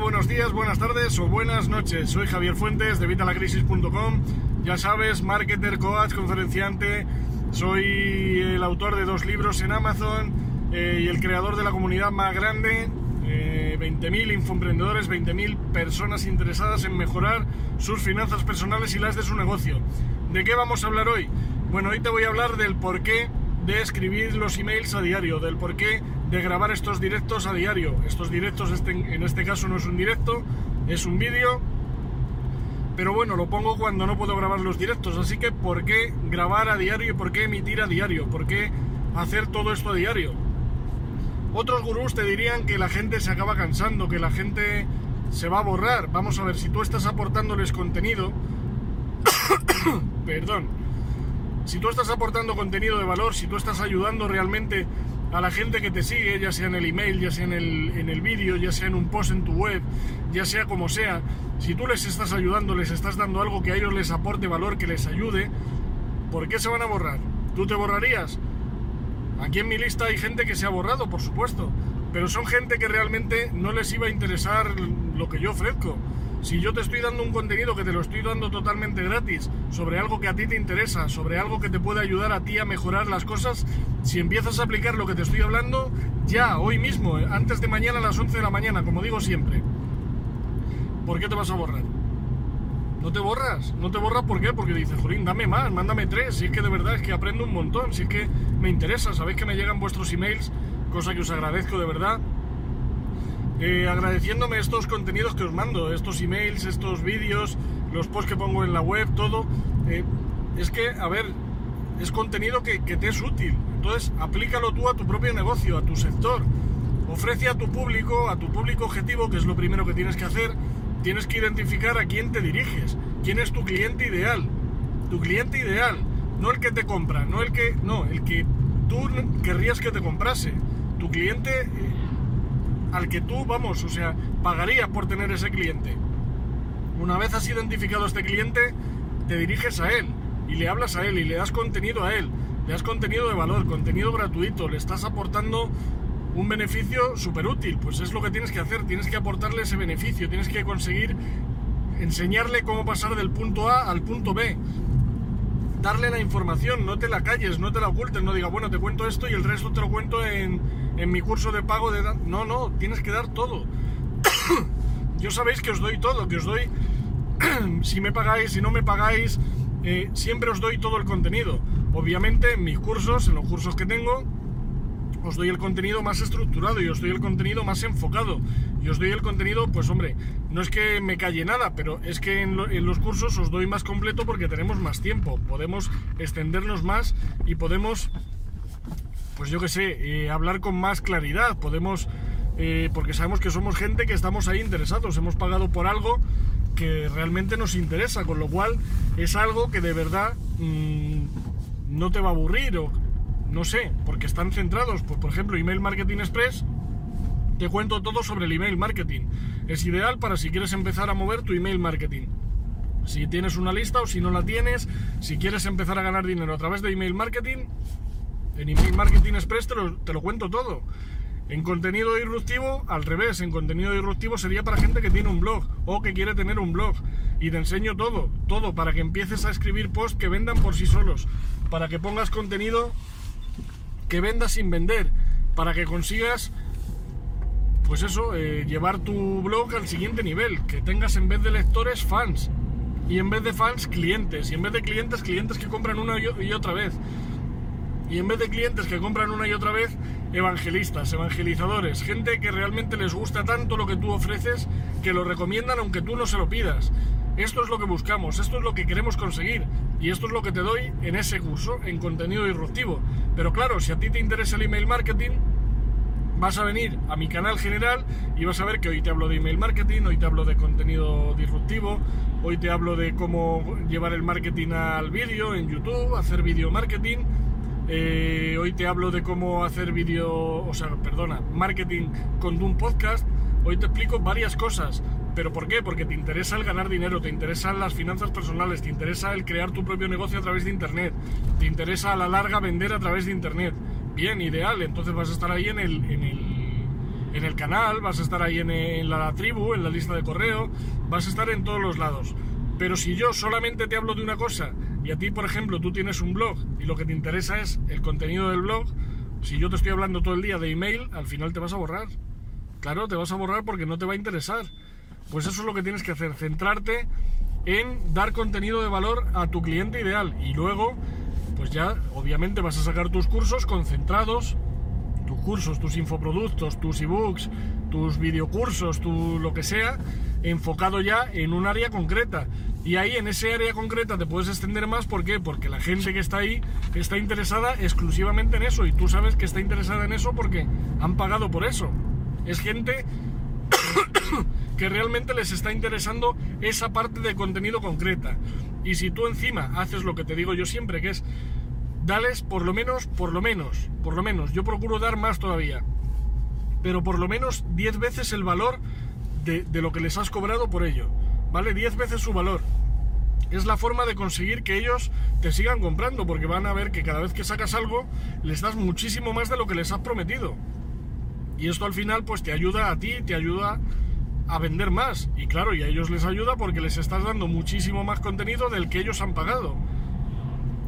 Buenos días, buenas tardes o buenas noches. Soy Javier Fuentes de Vitalacrisis.com. Ya sabes, marketer, coach, conferenciante. Soy el autor de dos libros en Amazon eh, y el creador de la comunidad más grande. 20.000 eh, infoemprendedores, 20.000 personas interesadas en mejorar sus finanzas personales y las de su negocio. ¿De qué vamos a hablar hoy? Bueno, hoy te voy a hablar del porqué de escribir los emails a diario, del porqué de grabar estos directos a diario. Estos directos, este, en este caso no es un directo, es un vídeo. Pero bueno, lo pongo cuando no puedo grabar los directos. Así que, ¿por qué grabar a diario y por qué emitir a diario? ¿Por qué hacer todo esto a diario? Otros gurús te dirían que la gente se acaba cansando, que la gente se va a borrar. Vamos a ver, si tú estás aportándoles contenido, perdón, si tú estás aportando contenido de valor, si tú estás ayudando realmente a la gente que te sigue, ya sea en el email, ya sea en el, en el vídeo, ya sea en un post en tu web, ya sea como sea, si tú les estás ayudando, les estás dando algo que a ellos les aporte valor, que les ayude, ¿por qué se van a borrar? ¿Tú te borrarías? Aquí en mi lista hay gente que se ha borrado, por supuesto, pero son gente que realmente no les iba a interesar lo que yo ofrezco. Si yo te estoy dando un contenido que te lo estoy dando totalmente gratis, sobre algo que a ti te interesa, sobre algo que te puede ayudar a ti a mejorar las cosas, si empiezas a aplicar lo que te estoy hablando, ya, hoy mismo, antes de mañana a las 11 de la mañana, como digo siempre, ¿por qué te vas a borrar? No te borras, no te borras ¿por qué? Porque dices, Jorín, dame más, mándame tres, si es que de verdad es que aprendo un montón, si es que me interesa, sabéis que me llegan vuestros emails, cosa que os agradezco de verdad, eh, agradeciéndome estos contenidos que os mando, estos emails, estos vídeos, los posts que pongo en la web, todo. Eh, es que, a ver, es contenido que, te es útil. Entonces, aplícalo tú a tu propio negocio, a tu sector. Ofrece a tu público, a tu público objetivo, que es lo primero que tienes que hacer. Tienes que identificar a quién te diriges, quién es tu cliente ideal. Tu cliente ideal, no el que te compra, no el que, no, el que tú querrías que te comprase. Tu cliente eh, al que tú, vamos, o sea, pagarías por tener ese cliente. Una vez has identificado a este cliente, te diriges a él y le hablas a él y le das contenido a él. Le das contenido de valor, contenido gratuito, le estás aportando un beneficio súper útil. Pues es lo que tienes que hacer, tienes que aportarle ese beneficio, tienes que conseguir enseñarle cómo pasar del punto A al punto B. Darle la información, no te la calles, no te la ocultes, no diga, bueno, te cuento esto y el resto te lo cuento en, en mi curso de pago de... No, no, tienes que dar todo. Yo sabéis que os doy todo, que os doy... si me pagáis, si no me pagáis, eh, siempre os doy todo el contenido. Obviamente en mis cursos, en los cursos que tengo, os doy el contenido más estructurado y os doy el contenido más enfocado. Y os doy el contenido, pues hombre, no es que me calle nada, pero es que en, en, los cursos os doy más completo porque tenemos más tiempo, podemos extendernos más y podemos pues yo qué sé, eh, hablar con más claridad, podemos, eh, porque sabemos que somos gente que estamos ahí interesados, hemos pagado por algo que realmente nos interesa, con lo cual es algo que de verdad mmm, no te va a aburrir o no sé, porque están centrados, pues por ejemplo, Email Marketing Express, te cuento todo sobre el email marketing. Es ideal para si quieres empezar a mover tu email marketing. Si tienes una lista o si no la tienes, si quieres empezar a ganar dinero a través de email marketing, en Email Marketing Express te lo, te lo cuento todo. En contenido disruptivo, al revés, en contenido disruptivo sería para gente que tiene un blog o que quiere tener un blog. Y te enseño todo, todo, para que empieces a escribir posts que vendan por sí solos, para que pongas contenido que vendas sin vender, para que consigas, pues eso, eh, llevar tu blog al siguiente nivel, que tengas en vez de lectores fans, y en vez de fans clientes, y en vez de clientes, clientes que compran una y otra vez y en vez de clientes que compran una y otra vez, evangelistas, evangelizadores, gente que realmente les gusta tanto lo que tú ofreces que lo recomiendan aunque tú no se lo pidas. Esto es lo que buscamos, esto es lo que queremos conseguir y esto es lo que te doy en ese curso, en contenido disruptivo. Pero claro, si a ti te interesa el email marketing, vas a venir a mi canal general y vas a ver que hoy te hablo de email marketing, hoy te hablo de contenido disruptivo, hoy te hablo de cómo llevar el marketing al vídeo en YouTube, hacer video marketing eh, hoy te hablo de cómo hacer vídeo, o sea, perdona, marketing con un podcast. Hoy te explico varias cosas. ¿Pero por qué? Porque te interesa el ganar dinero, te interesan las finanzas personales, te interesa el crear tu propio negocio a través de Internet, te interesa a la larga vender a través de Internet. Bien, ideal, entonces vas a estar ahí en el, en el, en el canal, vas a estar ahí en, en la tribu, en la lista de correo, vas a estar en todos los lados. Pero si yo solamente te hablo de una cosa y a ti, por ejemplo, tú tienes un blog y lo que te interesa es el contenido del blog, si yo te estoy hablando todo el día de email, al final te vas a borrar. Claro, te vas a borrar porque no te va a interesar. Pues eso es lo que tienes que hacer, centrarte en dar contenido de valor a tu cliente ideal y luego pues ya obviamente vas a sacar tus cursos concentrados, tus cursos, tus infoproductos, tus ebooks, tus videocursos, tu lo que sea, enfocado ya en un área concreta. Y ahí en ese área concreta te puedes extender más, ¿por qué? Porque la gente que está ahí está interesada exclusivamente en eso y tú sabes que está interesada en eso porque han pagado por eso. Es gente que realmente les está interesando esa parte de contenido concreta. Y si tú encima haces lo que te digo yo siempre, que es dales por lo menos, por lo menos, por lo menos, yo procuro dar más todavía, pero por lo menos 10 veces el valor de, lo que les has cobrado por ello, ¿vale? 10 veces su valor. Es la forma de conseguir que ellos te sigan comprando, porque van a ver que cada vez que sacas algo, les das muchísimo más de lo que les has prometido. Y esto al final pues te ayuda a ti, te ayuda a vender más. Y claro, y a ellos les ayuda porque les estás dando muchísimo más contenido del que ellos han pagado.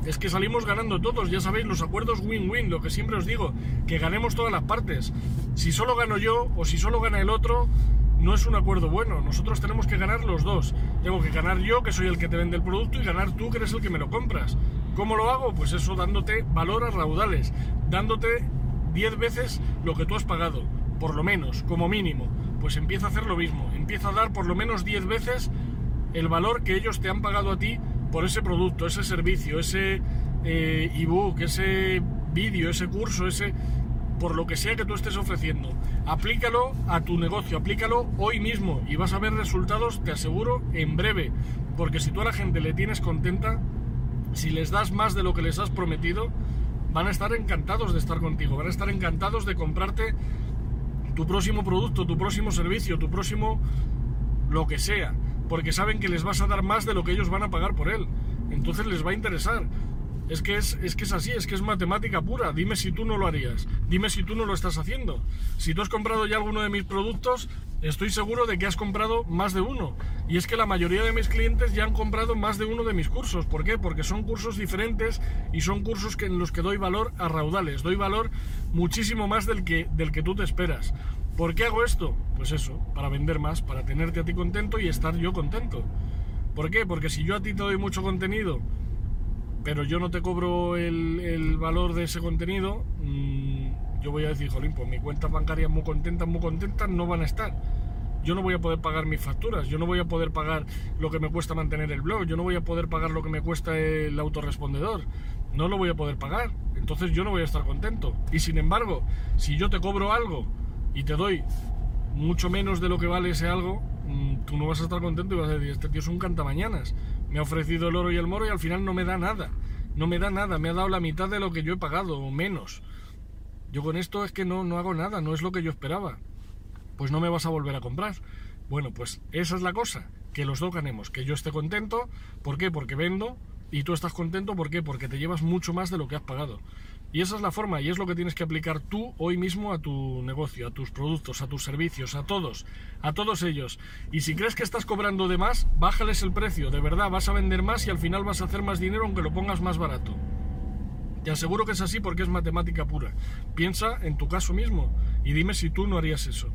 Es que salimos ganando todos, ya sabéis, los acuerdos win-win, lo que siempre os digo, que ganemos todas las partes. Si solo gano yo o si solo gana el otro, no es un acuerdo bueno. Nosotros tenemos que ganar los dos. Tengo que ganar yo, que soy el que te vende el producto, y ganar tú, que eres el que me lo compras. ¿Cómo lo hago? Pues eso, dándote valor a raudales, dándote 10 veces lo que tú has pagado, por lo menos, como mínimo pues empieza a hacer lo mismo, empieza a dar por lo menos 10 veces el valor que ellos te han pagado a ti por ese producto, ese servicio, ese eh, ebook, ese vídeo, ese curso, ese por lo que sea que tú estés ofreciendo. Aplícalo a tu negocio, aplícalo hoy mismo y vas a ver resultados, te aseguro, en breve. Porque si tú a la gente le tienes contenta, si les das más de lo que les has prometido, van a estar encantados de estar contigo, van a estar encantados de comprarte tu próximo producto, tu próximo servicio, tu próximo lo que sea, porque saben que les vas a dar más de lo que ellos van a pagar por él. Entonces les va a interesar. Es que es, es que es así, es que es matemática pura. Dime si tú no lo harías. Dime si tú no lo estás haciendo. Si tú has comprado ya alguno de mis productos, estoy seguro de que has comprado más de uno. Y es que la mayoría de mis clientes ya han comprado más de uno de mis cursos. ¿Por qué? Porque son cursos diferentes y son cursos que, en los que doy valor a raudales. Doy valor muchísimo más del que, del que tú te esperas. ¿Por qué hago esto? Pues eso, para vender más, para tenerte a ti contento y estar yo contento. ¿Por qué? Porque si yo a ti te doy mucho contenido pero yo no te cobro el, valor de ese contenido, mm, yo voy a decir, jolín, pues mis cuentas bancarias muy contentas, muy contentas, no van a estar. Yo no voy a poder pagar mis facturas, yo no voy a poder pagar lo que me cuesta mantener el blog, yo no voy a poder pagar lo que me cuesta el autorrespondedor, no lo voy a poder pagar, entonces yo no voy a estar contento. Y sin embargo, si yo te cobro algo y te doy mucho menos de lo que vale ese algo, mm, tú no vas a estar contento y vas a decir, este tío es un cantamañanas me ha ofrecido el oro y el moro y al final no me da nada. No me da nada, me ha dado la mitad de lo que yo he pagado o menos. Yo con esto es que no, no hago nada, no es lo que yo esperaba. Pues no me vas a volver a comprar. Bueno, pues esa es la cosa, que los dos ganemos, que yo esté contento, ¿por qué? Porque vendo y tú estás contento, ¿por qué? Porque te llevas mucho más de lo que has pagado. Y esa es la forma y es lo que tienes que aplicar tú hoy mismo a tu negocio, a tus productos, a tus servicios, a todos, a todos ellos. Y si crees que estás cobrando de más, bájales el precio, de verdad, vas a vender más y al final vas a hacer más dinero aunque lo pongas más barato. Te aseguro que es así porque es matemática pura. Piensa en tu caso mismo y dime si tú no harías eso.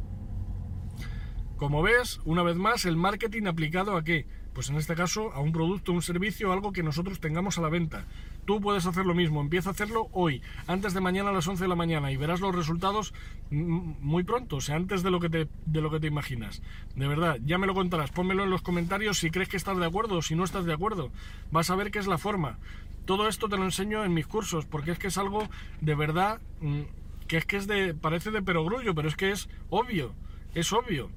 Como ves, una vez más, el marketing aplicado a qué? Pues en este caso a un producto, un servicio, algo que nosotros tengamos a la venta. Tú puedes hacer lo mismo, empieza a hacerlo hoy, antes de mañana a las 11 de la mañana y verás los resultados muy pronto, o sea, antes de lo que te, de lo que te imaginas. De verdad, ya me lo contarás, pónmelo en los comentarios si crees que estás de acuerdo o si no estás de acuerdo. Vas a ver qué es la forma. Todo esto te lo enseño en mis cursos, porque es que es algo de verdad que es que es de parece de perogrullo, pero es que es obvio, es obvio.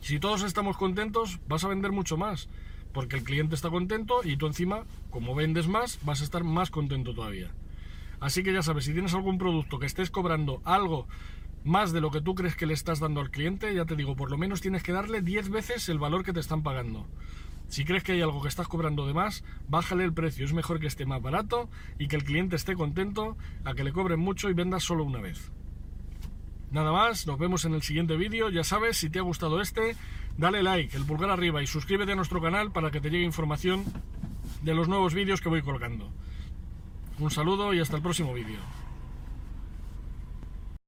Si todos estamos contentos, vas a vender mucho más, porque el cliente está contento y tú encima, como vendes más, vas a estar más contento todavía. Así que ya sabes, si tienes algún producto que estés cobrando algo más de lo que tú crees que le estás dando al cliente, ya te digo, por lo menos tienes que darle 10 veces el valor que te están pagando. Si crees que hay algo que estás cobrando de más, bájale el precio. Es mejor que esté más barato y que el cliente esté contento a que le cobren mucho y vendas solo una vez. Nada más, nos vemos en el siguiente vídeo. Ya sabes, si te ha gustado este, dale like, el pulgar arriba y suscríbete a nuestro canal para que te llegue información de los nuevos vídeos que voy colgando. Un saludo y hasta el próximo vídeo.